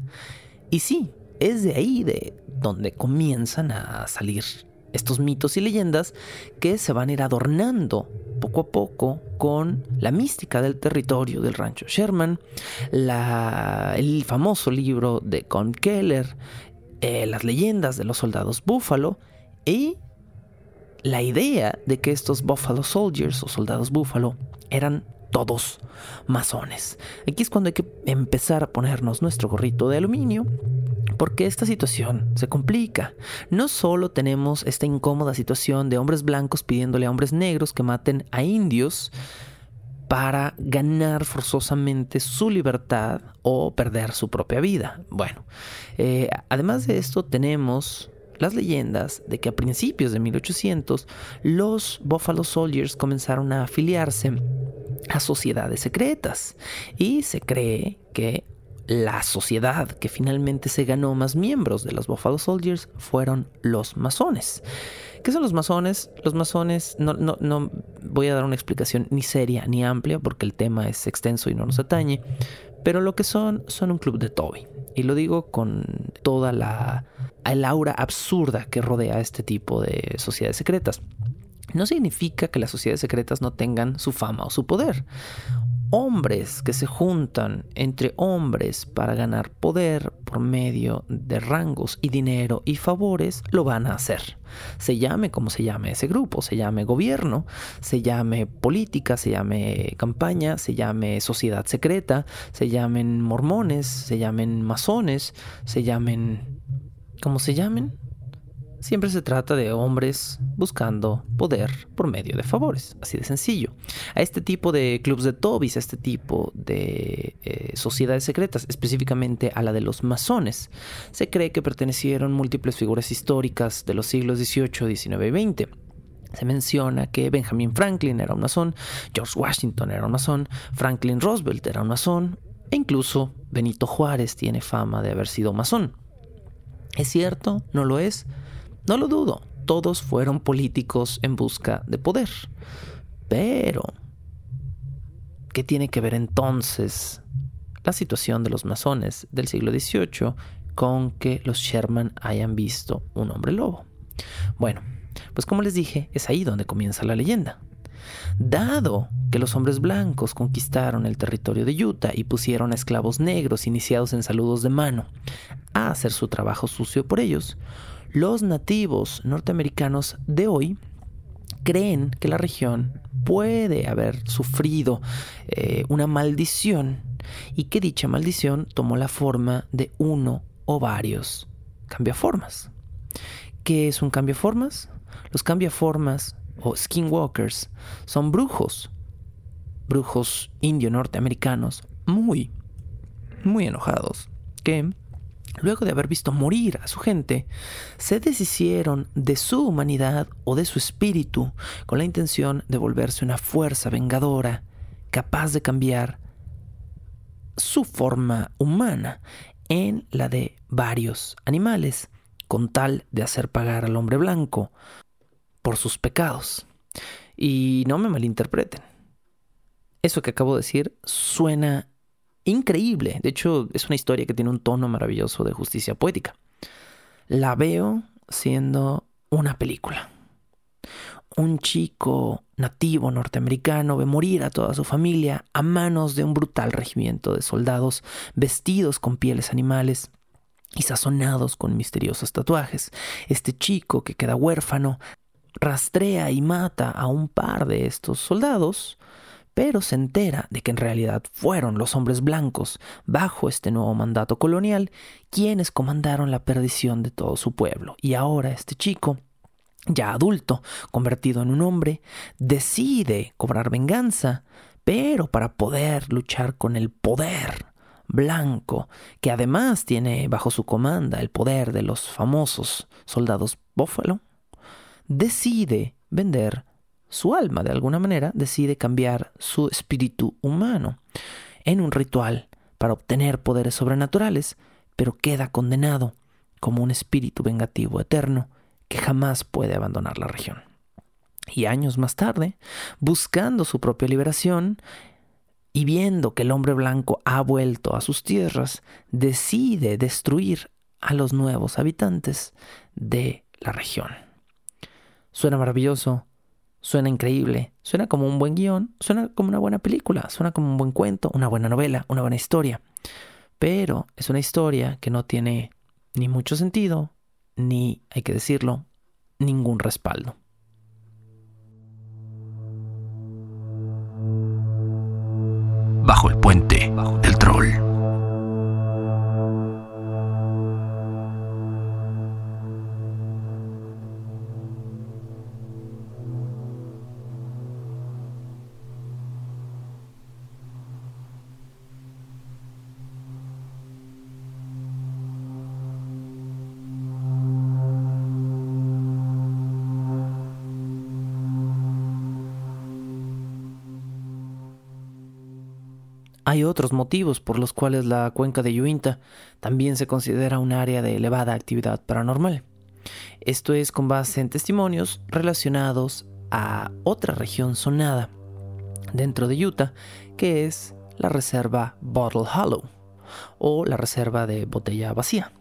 Y sí, es de ahí de donde comienzan a salir estos mitos y leyendas que se van a ir adornando poco a poco con la mística del territorio del rancho Sherman, el famoso libro de Con Keller, eh, las leyendas de los soldados búfalo y la idea de que estos Buffalo Soldiers o soldados búfalo eran todos masones. Aquí es cuando hay que empezar a ponernos nuestro gorrito de aluminio porque esta situación se complica. No solo tenemos esta incómoda situación de hombres blancos pidiéndole a hombres negros que maten a indios, para ganar forzosamente su libertad o perder su propia vida. Bueno, eh, además de esto tenemos las leyendas de que a principios de 1800 los Buffalo Soldiers comenzaron a afiliarse a sociedades secretas y se cree que la sociedad que finalmente se ganó más miembros de los Buffalo Soldiers fueron los masones. ¿Qué son los masones? Los masones, no, no, no voy a dar una explicación ni seria ni amplia porque el tema es extenso y no nos atañe, pero lo que son son un club de Toby. Y lo digo con toda la el aura absurda que rodea este tipo de sociedades secretas. No significa que las sociedades secretas no tengan su fama o su poder hombres que se juntan entre hombres para ganar poder por medio de rangos y dinero y favores, lo van a hacer. Se llame como se llame ese grupo, se llame gobierno, se llame política, se llame campaña, se llame sociedad secreta, se llamen mormones, se llamen masones, se llamen... ¿Cómo se llamen? Siempre se trata de hombres buscando poder por medio de favores, así de sencillo. A este tipo de clubs de Tobis, a este tipo de eh, sociedades secretas, específicamente a la de los masones, se cree que pertenecieron múltiples figuras históricas de los siglos XVIII, XIX y XX. Se menciona que Benjamin Franklin era un masón, George Washington era un masón, Franklin Roosevelt era un masón, e incluso Benito Juárez tiene fama de haber sido masón. ¿Es cierto? ¿No lo es? No lo dudo, todos fueron políticos en busca de poder. Pero, ¿qué tiene que ver entonces la situación de los masones del siglo XVIII con que los Sherman hayan visto un hombre lobo? Bueno, pues como les dije, es ahí donde comienza la leyenda. Dado que los hombres blancos conquistaron el territorio de Utah y pusieron a esclavos negros iniciados en saludos de mano a hacer su trabajo sucio por ellos, los nativos norteamericanos de hoy creen que la región puede haber sufrido eh, una maldición y que dicha maldición tomó la forma de uno o varios cambiaformas. ¿Qué es un cambiaformas? Los cambiaformas o skinwalkers son brujos, brujos indio norteamericanos muy, muy enojados, que luego de haber visto morir a su gente, se deshicieron de su humanidad o de su espíritu con la intención de volverse una fuerza vengadora capaz de cambiar su forma humana en la de varios animales, con tal de hacer pagar al hombre blanco por sus pecados. Y no me malinterpreten. Eso que acabo de decir suena increíble. De hecho, es una historia que tiene un tono maravilloso de justicia poética. La veo siendo una película. Un chico nativo norteamericano ve morir a toda su familia a manos de un brutal regimiento de soldados vestidos con pieles animales y sazonados con misteriosos tatuajes. Este chico que queda huérfano rastrea y mata a un par de estos soldados, pero se entera de que en realidad fueron los hombres blancos, bajo este nuevo mandato colonial, quienes comandaron la perdición de todo su pueblo. Y ahora este chico, ya adulto, convertido en un hombre, decide cobrar venganza, pero para poder luchar con el poder blanco, que además tiene bajo su comanda el poder de los famosos soldados búfalo, decide vender su alma de alguna manera, decide cambiar su espíritu humano en un ritual para obtener poderes sobrenaturales, pero queda condenado como un espíritu vengativo eterno que jamás puede abandonar la región. Y años más tarde, buscando su propia liberación y viendo que el hombre blanco ha vuelto a sus tierras, decide destruir a los nuevos habitantes de la región. Suena maravilloso, suena increíble, suena como un buen guion, suena como una buena película, suena como un buen cuento, una buena novela, una buena historia. Pero es una historia que no tiene ni mucho sentido, ni, hay que decirlo, ningún respaldo. Bajo el puente troll. Hay otros motivos por los cuales la cuenca de Uinta también se considera un área de elevada actividad paranormal. Esto es con base en testimonios relacionados a otra región sonada dentro de Utah, que es la reserva Bottle Hollow o la reserva de botella vacía.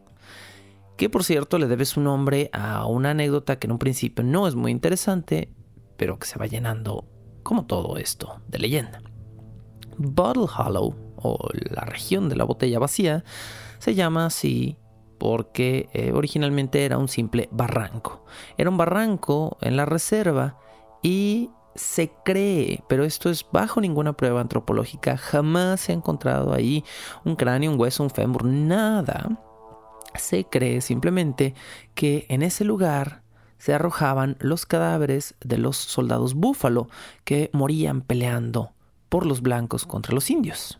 Que por cierto le debe su nombre a una anécdota que en un principio no es muy interesante, pero que se va llenando, como todo esto, de leyenda. Bottle Hollow, o la región de la botella vacía, se llama así porque eh, originalmente era un simple barranco. Era un barranco en la reserva y se cree, pero esto es bajo ninguna prueba antropológica, jamás se ha encontrado ahí un cráneo, un hueso, un fémur, nada. Se cree simplemente que en ese lugar se arrojaban los cadáveres de los soldados búfalo que morían peleando por los blancos contra los indios.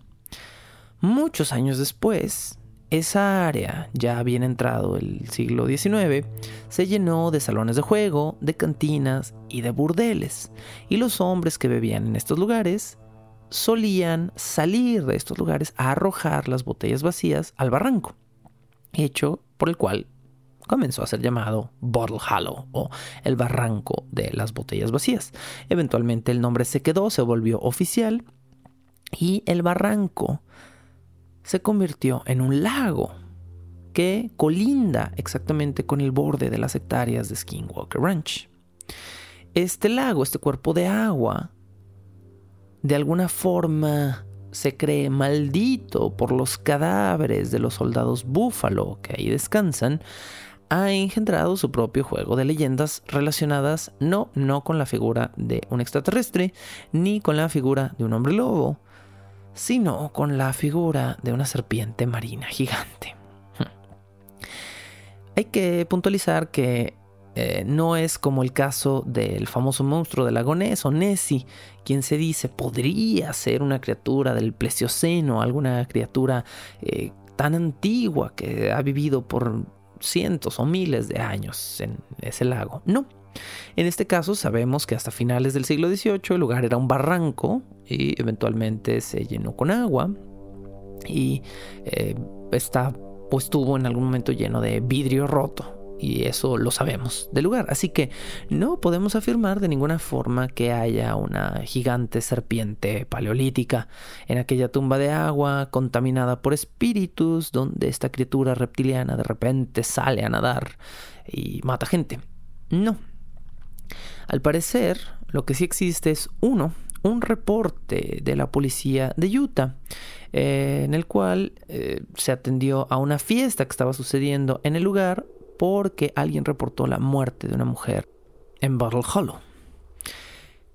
Muchos años después, esa área, ya bien entrado el siglo XIX, se llenó de salones de juego, de cantinas y de burdeles, y los hombres que bebían en estos lugares solían salir de estos lugares a arrojar las botellas vacías al barranco, hecho por el cual comenzó a ser llamado Bottle Hollow o el barranco de las botellas vacías. Eventualmente el nombre se quedó, se volvió oficial y el barranco se convirtió en un lago. que colinda exactamente con el borde de las hectáreas de Skinwalker Ranch. Este lago, este cuerpo de agua, de alguna forma se cree maldito por los cadáveres de los soldados búfalo que ahí descansan, ha engendrado su propio juego de leyendas relacionadas no, no con la figura de un extraterrestre, ni con la figura de un hombre lobo, sino con la figura de una serpiente marina gigante. Hay que puntualizar que eh, no es como el caso del famoso monstruo del lago o Nessie, quien se dice podría ser una criatura del Plesioceno, alguna criatura eh, tan antigua que ha vivido por cientos o miles de años en ese lago. No. En este caso sabemos que hasta finales del siglo XVIII el lugar era un barranco y eventualmente se llenó con agua y eh, está o estuvo en algún momento lleno de vidrio roto y eso lo sabemos del lugar. Así que no podemos afirmar de ninguna forma que haya una gigante serpiente paleolítica en aquella tumba de agua contaminada por espíritus donde esta criatura reptiliana de repente sale a nadar y mata gente. No. Al parecer, lo que sí existe es uno, un reporte de la policía de Utah, eh, en el cual eh, se atendió a una fiesta que estaba sucediendo en el lugar porque alguien reportó la muerte de una mujer en Battle Hollow.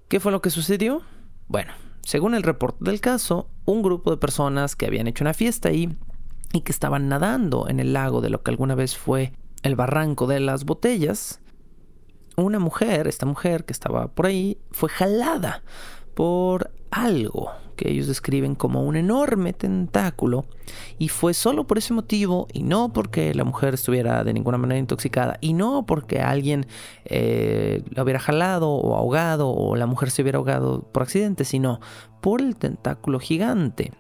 ¿Qué fue lo que sucedió? Bueno, según el reporte del caso, un grupo de personas que habían hecho una fiesta ahí y que estaban nadando en el lago de lo que alguna vez fue el barranco de las botellas, una mujer, esta mujer que estaba por ahí, fue jalada por algo que ellos describen como un enorme tentáculo y fue solo por ese motivo y no porque la mujer estuviera de ninguna manera intoxicada y no porque alguien eh, la hubiera jalado o ahogado o la mujer se hubiera ahogado por accidente, sino por el tentáculo gigante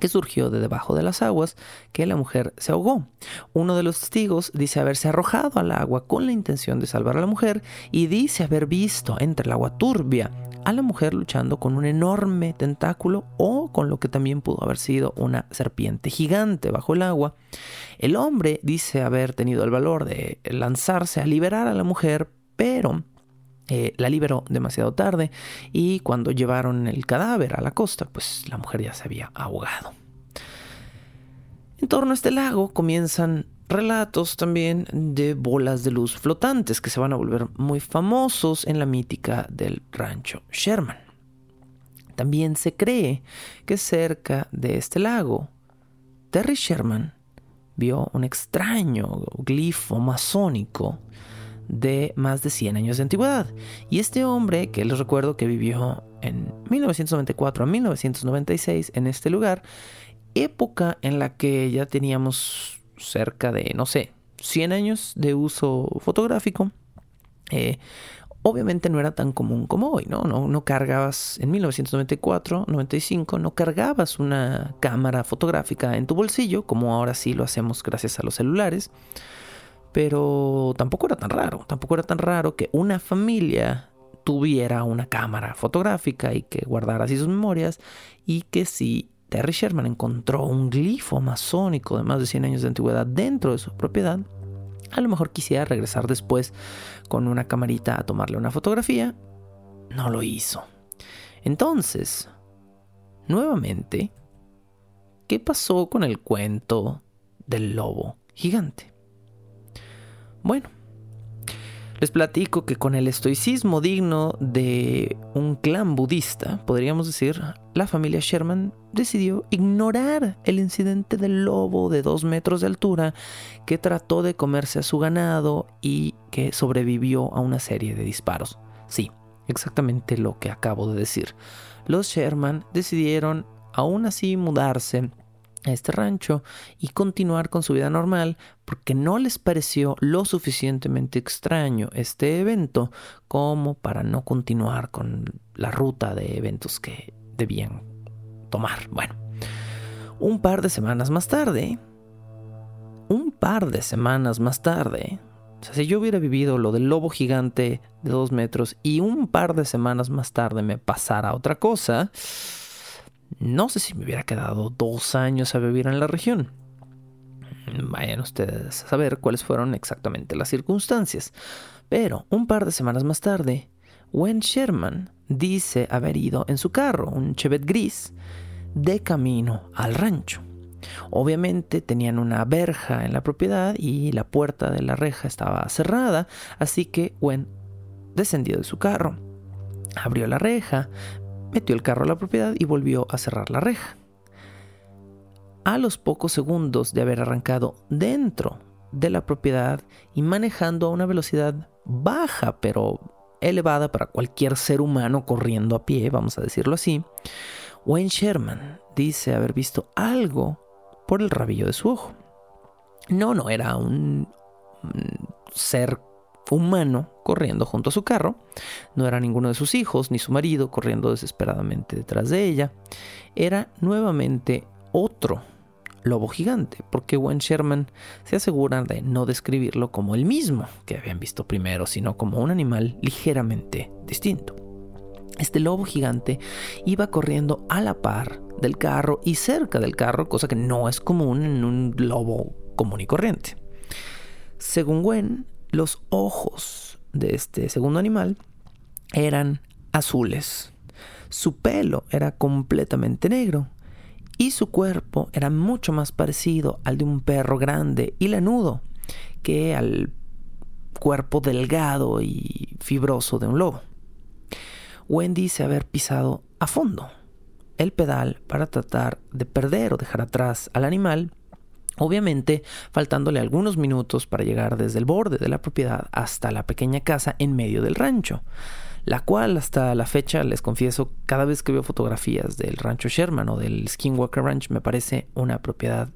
que surgió de debajo de las aguas que la mujer se ahogó. Uno de los testigos dice haberse arrojado al agua con la intención de salvar a la mujer y dice haber visto entre el agua turbia a la mujer luchando con un enorme tentáculo o con lo que también pudo haber sido una serpiente gigante bajo el agua. El hombre dice haber tenido el valor de lanzarse a liberar a la mujer, pero eh, la liberó demasiado tarde y cuando llevaron el cadáver a la costa, pues la mujer ya se había ahogado. En torno a este lago comienzan relatos también de bolas de luz flotantes que se van a volver muy famosos en la mítica del rancho Sherman. También se cree que cerca de este lago, Terry Sherman vio un extraño glifo masónico de más de 100 años de antigüedad. Y este hombre, que les recuerdo que vivió en 1994 a 1996 en este lugar, época en la que ya teníamos cerca de, no sé, 100 años de uso fotográfico, eh, obviamente no era tan común como hoy, ¿no? ¿no? No cargabas, en 1994, 95, no cargabas una cámara fotográfica en tu bolsillo, como ahora sí lo hacemos gracias a los celulares. Pero tampoco era tan raro, tampoco era tan raro que una familia tuviera una cámara fotográfica y que guardara así sus memorias y que si Terry Sherman encontró un glifo masónico de más de 100 años de antigüedad dentro de su propiedad, a lo mejor quisiera regresar después con una camarita a tomarle una fotografía. No lo hizo. Entonces, nuevamente, ¿qué pasó con el cuento del lobo gigante? Bueno, les platico que con el estoicismo digno de un clan budista, podríamos decir, la familia Sherman decidió ignorar el incidente del lobo de dos metros de altura que trató de comerse a su ganado y que sobrevivió a una serie de disparos. Sí, exactamente lo que acabo de decir. Los Sherman decidieron aún así mudarse a este rancho y continuar con su vida normal porque no les pareció lo suficientemente extraño este evento como para no continuar con la ruta de eventos que debían tomar. Bueno, un par de semanas más tarde, un par de semanas más tarde, o sea, si yo hubiera vivido lo del lobo gigante de dos metros y un par de semanas más tarde me pasara otra cosa, no sé si me hubiera quedado dos años a vivir en la región. Vayan ustedes a saber cuáles fueron exactamente las circunstancias. Pero un par de semanas más tarde, Wen Sherman dice haber ido en su carro, un Chevette gris, de camino al rancho. Obviamente tenían una verja en la propiedad y la puerta de la reja estaba cerrada, así que Wen descendió de su carro, abrió la reja, metió el carro a la propiedad y volvió a cerrar la reja. A los pocos segundos de haber arrancado dentro de la propiedad y manejando a una velocidad baja pero elevada para cualquier ser humano corriendo a pie, vamos a decirlo así, Wayne Sherman dice haber visto algo por el rabillo de su ojo. No, no era un ser humano corriendo junto a su carro. No era ninguno de sus hijos ni su marido corriendo desesperadamente detrás de ella. Era nuevamente otro lobo gigante, porque Wen Sherman se asegura de no describirlo como el mismo que habían visto primero, sino como un animal ligeramente distinto. Este lobo gigante iba corriendo a la par del carro y cerca del carro, cosa que no es común en un lobo común y corriente. Según Wen, los ojos de este segundo animal eran azules. Su pelo era completamente negro y su cuerpo era mucho más parecido al de un perro grande y lanudo que al cuerpo delgado y fibroso de un lobo. Wen dice haber pisado a fondo el pedal para tratar de perder o dejar atrás al animal Obviamente, faltándole algunos minutos para llegar desde el borde de la propiedad hasta la pequeña casa en medio del rancho, la cual hasta la fecha, les confieso, cada vez que veo fotografías del rancho Sherman o del Skinwalker Ranch, me parece una propiedad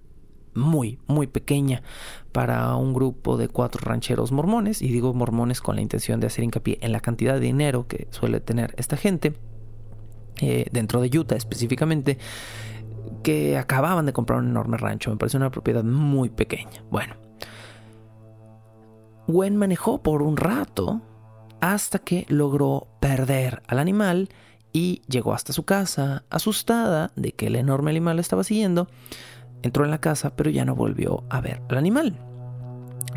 muy, muy pequeña para un grupo de cuatro rancheros mormones, y digo mormones con la intención de hacer hincapié en la cantidad de dinero que suele tener esta gente, eh, dentro de Utah específicamente, que acababan de comprar un enorme rancho. Me parece una propiedad muy pequeña. Bueno. Gwen manejó por un rato hasta que logró perder al animal y llegó hasta su casa, asustada de que el enorme animal la estaba siguiendo. Entró en la casa, pero ya no volvió a ver al animal.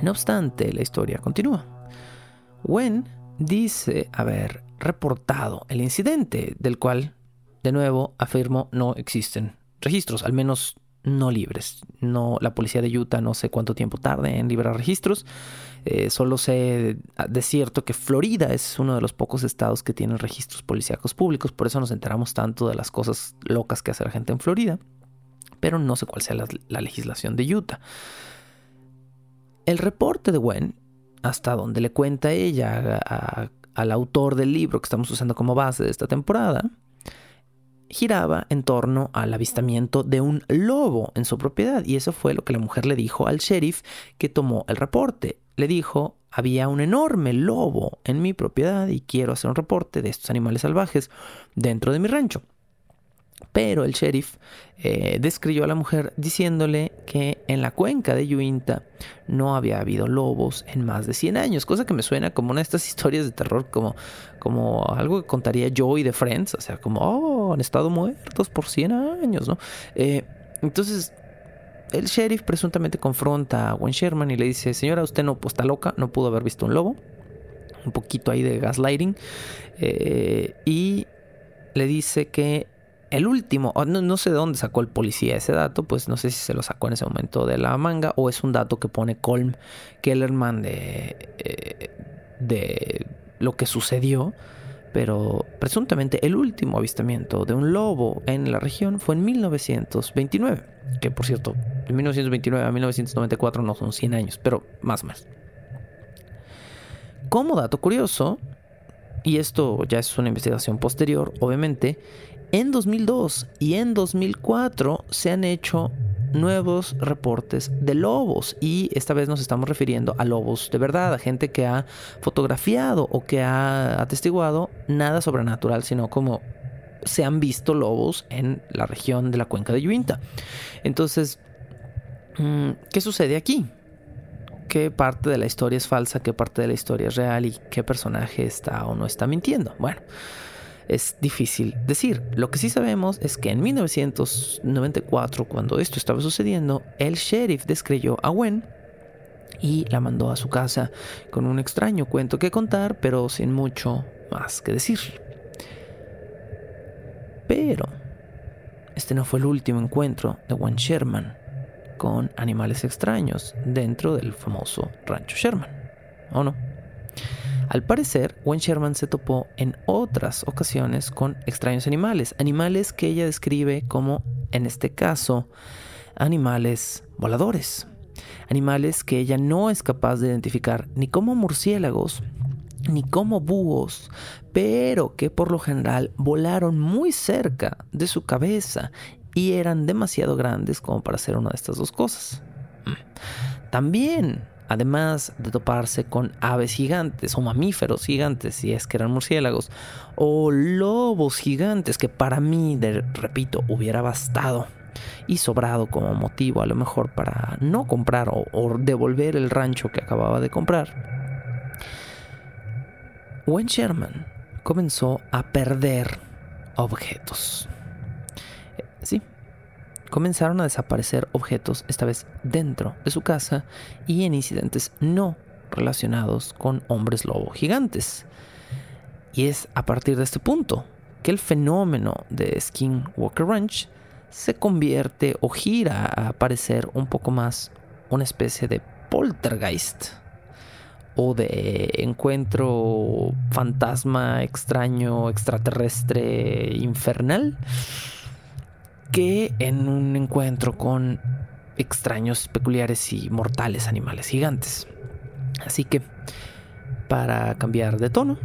No obstante, la historia continúa. Gwen dice haber reportado el incidente, del cual, de nuevo, afirmo no existen registros, al menos no libres. No, la policía de Utah no sé cuánto tiempo tarde en liberar registros. Eh, solo sé de cierto que Florida es uno de los pocos estados que tienen registros policíacos públicos, por eso nos enteramos tanto de las cosas locas que hace la gente en Florida, pero no sé cuál sea la, legislación de Utah. El reporte de Gwen, hasta donde le cuenta ella al autor del libro que estamos usando como base de esta temporada, giraba en torno al avistamiento de un lobo en su propiedad y eso fue lo que la mujer le dijo al sheriff que tomó el reporte. Le dijo, había un enorme lobo en mi propiedad y quiero hacer un reporte de estos animales salvajes dentro de mi rancho. Pero el sheriff eh, describió a la mujer diciéndole que en la cuenca de Yuinta no había habido lobos en más de 100 años, cosa que me suena como una de estas historias de terror, como, como algo que contaría Joey de Friends, o sea, como, oh, han estado muertos por 100 años, ¿no? Eh, entonces, el sheriff presuntamente confronta a Gwen Sherman y le dice, señora, usted no pues, está loca, no pudo haber visto un lobo, un poquito ahí de gaslighting, eh, y le dice que el último, no, sé de dónde sacó el policía ese dato, pues no sé si se lo sacó en ese momento de la manga o es un dato que pone Colm Kellerman de, eh, de lo que sucedió. Pero presuntamente el último avistamiento de un lobo en la región fue en 1929. Que por cierto, de 1929 a 1994 no son 100 años, pero más o menos. Como dato curioso, y esto ya es una investigación posterior, obviamente, en 2002 y en 2004 se han hecho nuevos reportes de lobos y esta vez nos estamos refiriendo a lobos de verdad, a gente que ha fotografiado o que ha atestiguado nada sobrenatural, sino como se han visto lobos en la región de la cuenca de Yuinta. Entonces, mm, ¿qué sucede aquí? ¿Qué parte de la historia es falsa? ¿Qué parte de la historia es real? ¿Y qué personaje está o no está mintiendo? Bueno. Es difícil decir. Lo que sí sabemos es que en 1994, cuando esto estaba sucediendo, el sheriff descreyó a Gwen y la mandó a su casa con un extraño cuento que contar, pero sin mucho más que decir. Pero este no fue el último encuentro de Gwen Sherman con animales extraños dentro del famoso rancho Sherman, ¿o no? Al parecer, Gwen Sherman se topó en otras ocasiones con extraños animales, animales que ella describe como, en este caso, animales voladores, animales que ella no es capaz de identificar ni como murciélagos ni como búhos, pero que por lo general volaron muy cerca de su cabeza y eran demasiado grandes como para hacer una de estas dos cosas. Mm. También además de toparse con aves gigantes o mamíferos gigantes, si es que eran murciélagos, o lobos gigantes, que para mí, repito, hubiera bastado y sobrado como motivo a lo mejor para no comprar o, o devolver el rancho que acababa de comprar. Wen Sherman comenzó a perder objetos. Comenzaron a desaparecer objetos, esta vez dentro de su casa y en incidentes no relacionados con hombres lobo gigantes. Y es a partir de este punto que el fenómeno de Skinwalker Ranch se convierte o gira a parecer un poco más una especie de poltergeist o de encuentro fantasma extraño extraterrestre infernal que en un encuentro con extraños, peculiares y mortales animales gigantes. Así que, para cambiar de tono,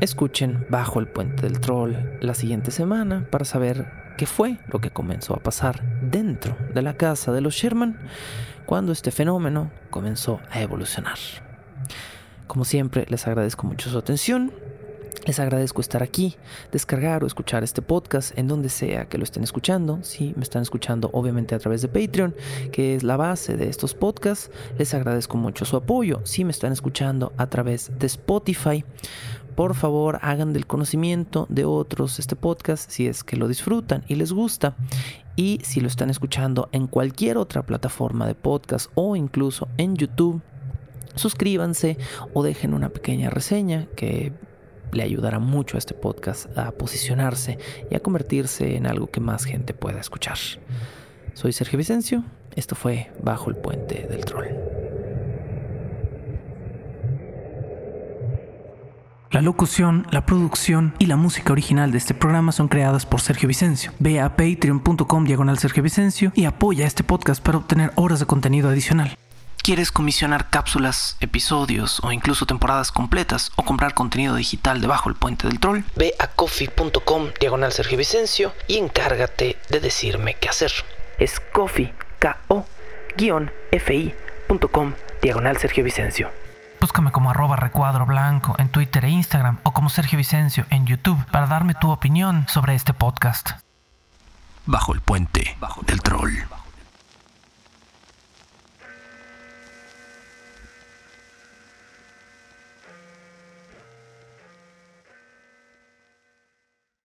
escuchen Bajo el Puente del Troll la siguiente semana para saber qué fue lo que comenzó a pasar dentro de la casa de los Sherman cuando este fenómeno comenzó a evolucionar. Como siempre, les agradezco mucho su atención. Les agradezco estar aquí, descargar o escuchar este podcast en donde sea que lo estén escuchando. Si me están escuchando obviamente a través de Patreon, que es la base de estos podcasts, les agradezco mucho su apoyo. Si me están escuchando a través de Spotify, por favor hagan del conocimiento de otros este podcast si es que lo disfrutan y les gusta. Y si lo están escuchando en cualquier otra plataforma de podcast o incluso en YouTube, suscríbanse o dejen una pequeña reseña que le ayudará mucho a este podcast a posicionarse y a convertirse en algo que más gente pueda escuchar. Soy Sergio Vicencio, esto fue Bajo el Puente del Troll. La locución, la producción y la música original de este programa son creadas por Sergio Vicencio. Ve a patreon.com diagonal Sergio Vicencio y apoya este podcast para obtener horas de contenido adicional quieres comisionar cápsulas, episodios o incluso temporadas completas o comprar contenido digital debajo del puente del troll, ve a coffee.com diagonal Sergio Vicencio y encárgate de decirme qué hacer. Es coffee, k o fi.com diagonal Sergio Vicencio. Búscame como arroba recuadro blanco en Twitter e Instagram o como Sergio Vicencio en YouTube para darme tu opinión sobre este podcast. Bajo el puente del troll.